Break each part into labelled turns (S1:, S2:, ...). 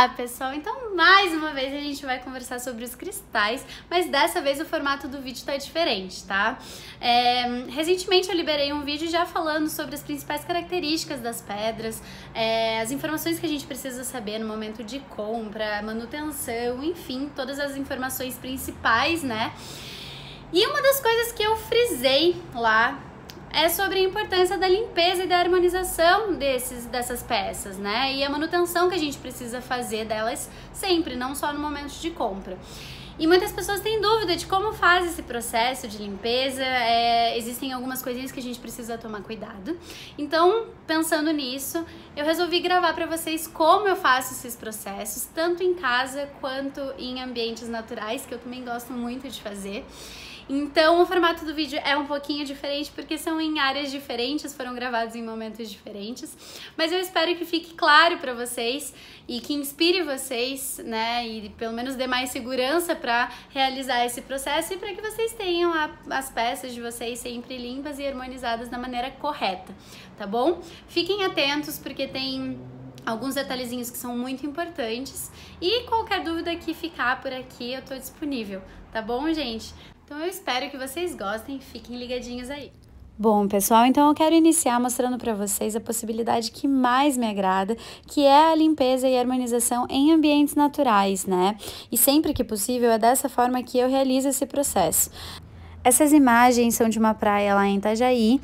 S1: Olá, pessoal! Então, mais uma vez a gente vai conversar sobre os cristais, mas dessa vez o formato do vídeo tá diferente, tá? É, recentemente eu liberei um vídeo já falando sobre as principais características das pedras, é, as informações que a gente precisa saber no momento de compra, manutenção, enfim, todas as informações principais, né? E uma das coisas que eu frisei lá é sobre a importância da limpeza e da harmonização desses, dessas peças, né? E a manutenção que a gente precisa fazer delas sempre, não só no momento de compra. E muitas pessoas têm dúvida de como faz esse processo de limpeza. É, existem algumas coisinhas que a gente precisa tomar cuidado. Então, pensando nisso, eu resolvi gravar para vocês como eu faço esses processos, tanto em casa quanto em ambientes naturais, que eu também gosto muito de fazer. Então, o formato do vídeo é um pouquinho diferente porque são em áreas diferentes, foram gravados em momentos diferentes. Mas eu espero que fique claro para vocês e que inspire vocês, né? E pelo menos dê mais segurança para realizar esse processo e para que vocês tenham a, as peças de vocês sempre limpas e harmonizadas da maneira correta, tá bom? Fiquem atentos porque tem alguns detalhezinhos que são muito importantes e qualquer dúvida que ficar por aqui eu tô disponível, tá bom, gente? Então eu espero que vocês gostem, fiquem ligadinhos aí.
S2: Bom, pessoal, então eu quero iniciar mostrando para vocês a possibilidade que mais me agrada, que é a limpeza e harmonização em ambientes naturais, né? E sempre que possível é dessa forma que eu realizo esse processo. Essas imagens são de uma praia lá em Itajaí.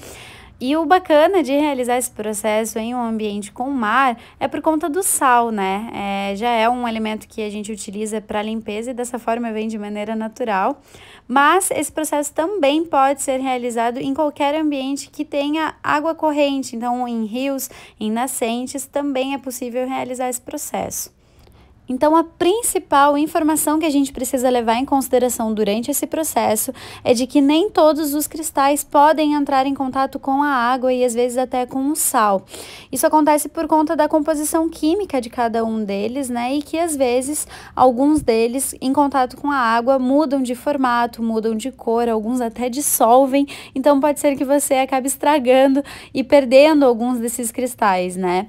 S2: E o bacana de realizar esse processo em um ambiente com mar é por conta do sal, né? É, já é um alimento que a gente utiliza para limpeza e dessa forma vem de maneira natural. Mas esse processo também pode ser realizado em qualquer ambiente que tenha água corrente, então em rios, em nascentes, também é possível realizar esse processo. Então, a principal informação que a gente precisa levar em consideração durante esse processo é de que nem todos os cristais podem entrar em contato com a água e às vezes até com o sal. Isso acontece por conta da composição química de cada um deles, né? E que às vezes alguns deles, em contato com a água, mudam de formato, mudam de cor, alguns até dissolvem. Então, pode ser que você acabe estragando e perdendo alguns desses cristais, né?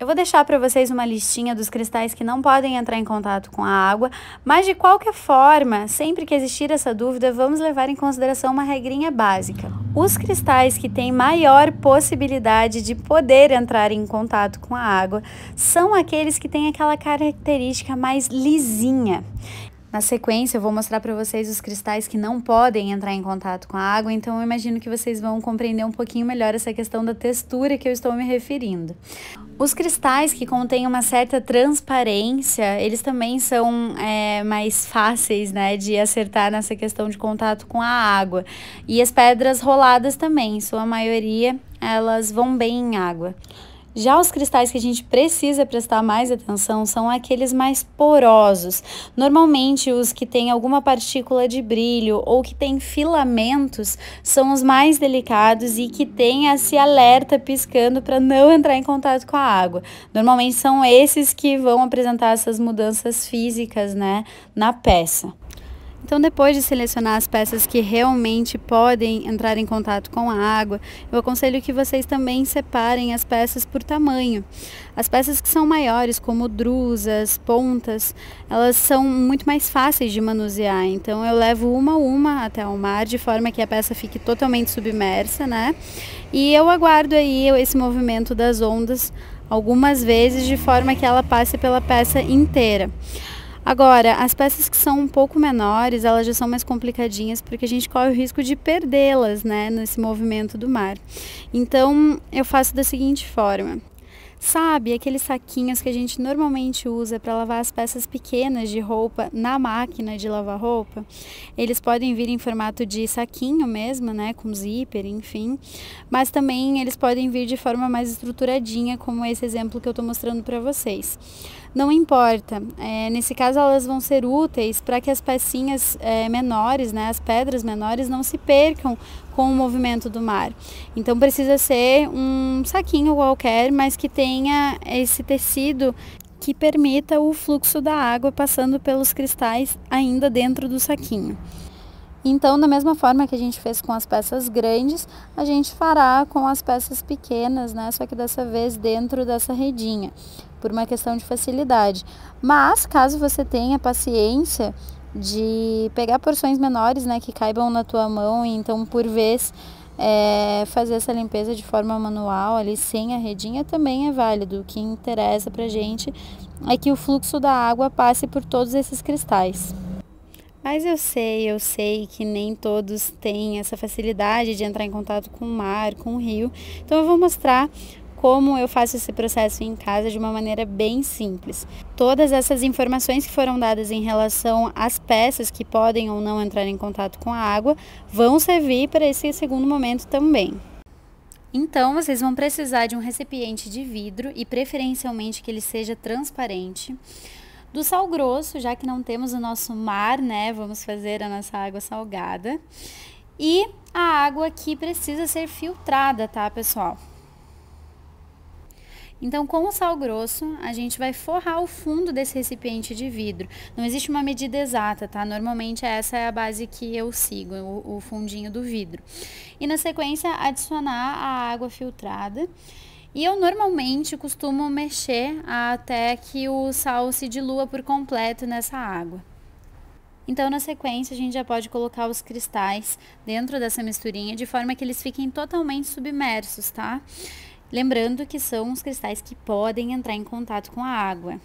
S2: Eu vou deixar para vocês uma listinha dos cristais que não podem entrar em contato com a água, mas de qualquer forma, sempre que existir essa dúvida, vamos levar em consideração uma regrinha básica. Os cristais que têm maior possibilidade de poder entrar em contato com a água são aqueles que têm aquela característica mais lisinha. Na sequência, eu vou mostrar para vocês os cristais que não podem entrar em contato com a água, então eu imagino que vocês vão compreender um pouquinho melhor essa questão da textura que eu estou me referindo. Os cristais que contêm uma certa transparência, eles também são é, mais fáceis né, de acertar nessa questão de contato com a água. E as pedras roladas também, sua maioria, elas vão bem em água. Já os cristais que a gente precisa prestar mais atenção são aqueles mais porosos. Normalmente, os que têm alguma partícula de brilho ou que têm filamentos são os mais delicados e que têm esse alerta piscando para não entrar em contato com a água. Normalmente são esses que vão apresentar essas mudanças físicas, né, na peça. Então, depois de selecionar as peças que realmente podem entrar em contato com a água, eu aconselho que vocês também separem as peças por tamanho. As peças que são maiores, como drusas, pontas, elas são muito mais fáceis de manusear. Então, eu levo uma a uma até o mar, de forma que a peça fique totalmente submersa, né? E eu aguardo aí esse movimento das ondas algumas vezes, de forma que ela passe pela peça inteira. Agora, as peças que são um pouco menores, elas já são mais complicadinhas porque a gente corre o risco de perdê-las, né, nesse movimento do mar. Então, eu faço da seguinte forma: Sabe, aqueles saquinhos que a gente normalmente usa para lavar as peças pequenas de roupa na máquina de lavar roupa? Eles podem vir em formato de saquinho mesmo, né, com zíper, enfim, mas também eles podem vir de forma mais estruturadinha, como esse exemplo que eu estou mostrando para vocês. Não importa, é, nesse caso elas vão ser úteis para que as pecinhas é, menores, né, as pedras menores, não se percam com o movimento do mar. Então precisa ser um saquinho qualquer, mas que tenha esse tecido que permita o fluxo da água passando pelos cristais ainda dentro do saquinho. Então, da mesma forma que a gente fez com as peças grandes, a gente fará com as peças pequenas, né? Só que dessa vez dentro dessa redinha, por uma questão de facilidade. Mas, caso você tenha paciência de pegar porções menores, né, que caibam na tua mão, e então por vez é, fazer essa limpeza de forma manual ali sem a redinha também é válido. O que interessa pra gente é que o fluxo da água passe por todos esses cristais. Mas eu sei, eu sei que nem todos têm essa facilidade de entrar em contato com o mar, com o rio. Então eu vou mostrar como eu faço esse processo em casa de uma maneira bem simples. Todas essas informações que foram dadas em relação às peças que podem ou não entrar em contato com a água vão servir para esse segundo momento também. Então, vocês vão precisar de um recipiente de vidro e preferencialmente que ele seja transparente. Do sal grosso, já que não temos o nosso mar, né? Vamos fazer a nossa água salgada. E a água que precisa ser filtrada, tá, pessoal? Então, com o sal grosso, a gente vai forrar o fundo desse recipiente de vidro. Não existe uma medida exata, tá? Normalmente essa é a base que eu sigo, o, o fundinho do vidro. E na sequência, adicionar a água filtrada. E eu normalmente costumo mexer até que o sal se dilua por completo nessa água. Então, na sequência, a gente já pode colocar os cristais dentro dessa misturinha de forma que eles fiquem totalmente submersos, tá? Lembrando que são os cristais que podem entrar em contato com a água.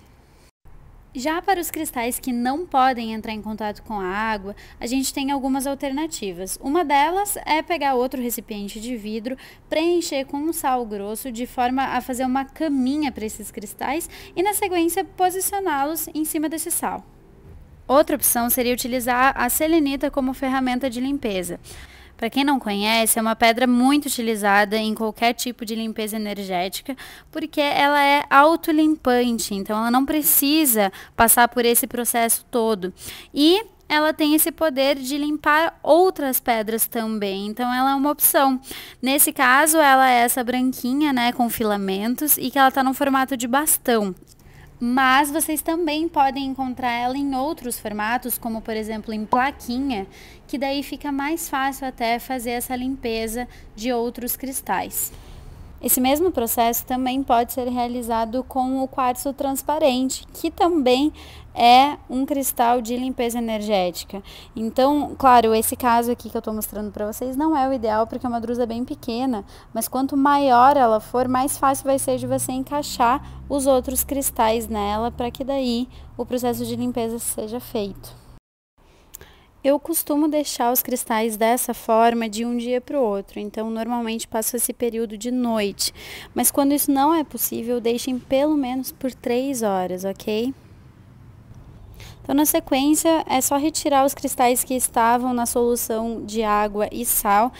S2: Já para os cristais que não podem entrar em contato com a água, a gente tem algumas alternativas. Uma delas é pegar outro recipiente de vidro, preencher com um sal grosso de forma a fazer uma caminha para esses cristais e, na sequência, posicioná-los em cima desse sal. Outra opção seria utilizar a selenita como ferramenta de limpeza. Para quem não conhece, é uma pedra muito utilizada em qualquer tipo de limpeza energética, porque ela é autolimpante, então ela não precisa passar por esse processo todo. E ela tem esse poder de limpar outras pedras também. Então ela é uma opção. Nesse caso, ela é essa branquinha, né, com filamentos e que ela está no formato de bastão mas vocês também podem encontrar ela em outros formatos, como por exemplo em plaquinha, que daí fica mais fácil até fazer essa limpeza de outros cristais. Esse mesmo processo também pode ser realizado com o quartzo transparente, que também é um cristal de limpeza energética. Então, claro, esse caso aqui que eu estou mostrando para vocês não é o ideal porque é uma drusa bem pequena, mas quanto maior ela for, mais fácil vai ser de você encaixar os outros cristais nela para que daí o processo de limpeza seja feito. Eu costumo deixar os cristais dessa forma de um dia para o outro, então normalmente passo esse período de noite. Mas quando isso não é possível, deixem pelo menos por três horas, ok? Então, na sequência, é só retirar os cristais que estavam na solução de água e sal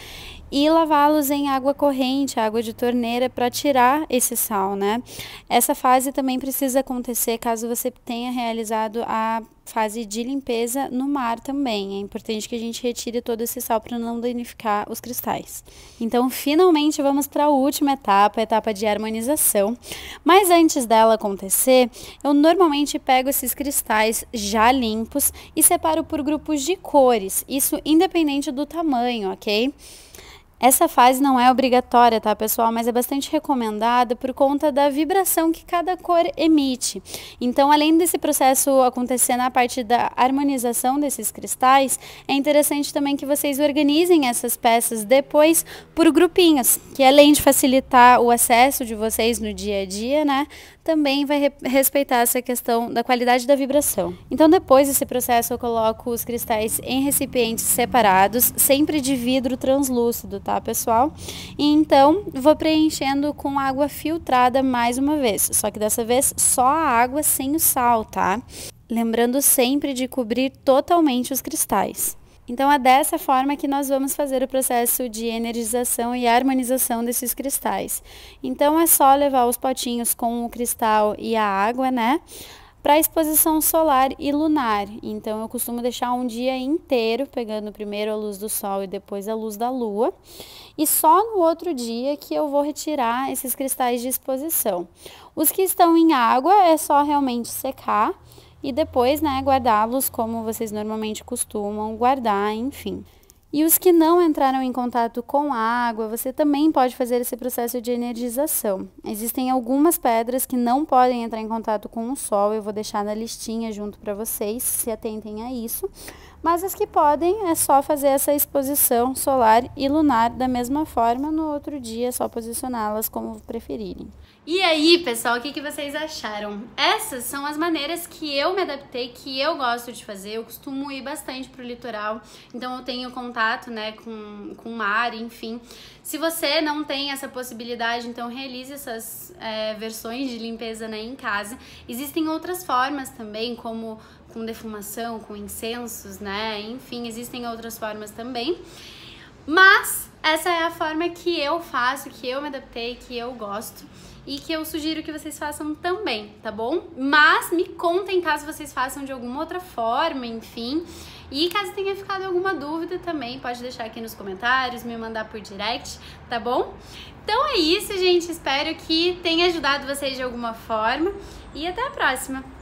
S2: e lavá-los em água corrente, água de torneira, para tirar esse sal, né? Essa fase também precisa acontecer caso você tenha realizado a fase de limpeza no mar também. É importante que a gente retire todo esse sal para não danificar os cristais. Então, finalmente vamos para a última etapa, a etapa de harmonização. Mas antes dela acontecer, eu normalmente pego esses cristais já limpos e separo por grupos de cores, isso independente do tamanho, ok? Essa fase não é obrigatória, tá, pessoal? Mas é bastante recomendada por conta da vibração que cada cor emite. Então, além desse processo acontecer na parte da harmonização desses cristais, é interessante também que vocês organizem essas peças depois por grupinhos, que além de facilitar o acesso de vocês no dia a dia, né, também vai re respeitar essa questão da qualidade da vibração. Então, depois desse processo, eu coloco os cristais em recipientes separados, sempre de vidro translúcido, tá, pessoal? Então, vou preenchendo com água filtrada mais uma vez, só que dessa vez só a água sem o sal, tá? Lembrando sempre de cobrir totalmente os cristais. Então é dessa forma que nós vamos fazer o processo de energização e harmonização desses cristais. Então é só levar os potinhos com o cristal e a água, né? Para exposição solar e lunar. Então eu costumo deixar um dia inteiro pegando primeiro a luz do sol e depois a luz da lua. E só no outro dia que eu vou retirar esses cristais de exposição. Os que estão em água é só realmente secar e depois, né, guardá-los como vocês normalmente costumam guardar, enfim. E os que não entraram em contato com a água, você também pode fazer esse processo de energização. Existem algumas pedras que não podem entrar em contato com o sol, eu vou deixar na listinha junto para vocês, se atentem a isso. Mas as que podem é só fazer essa exposição solar e lunar da mesma forma, no outro dia é só posicioná-las como preferirem.
S1: E aí, pessoal, o que, que vocês acharam? Essas são as maneiras que eu me adaptei, que eu gosto de fazer. Eu costumo ir bastante pro litoral, então eu tenho contato, né, com, com o mar, enfim. Se você não tem essa possibilidade, então realize essas é, versões de limpeza né, em casa. Existem outras formas também, como com defumação, com incensos, né? Enfim, existem outras formas também. Mas essa é a forma que eu faço, que eu me adaptei, que eu gosto e que eu sugiro que vocês façam também, tá bom? Mas me contem caso vocês façam de alguma outra forma, enfim. E caso tenha ficado alguma dúvida também, pode deixar aqui nos comentários, me mandar por direct, tá bom? Então é isso, gente. Espero que tenha ajudado vocês de alguma forma e até a próxima.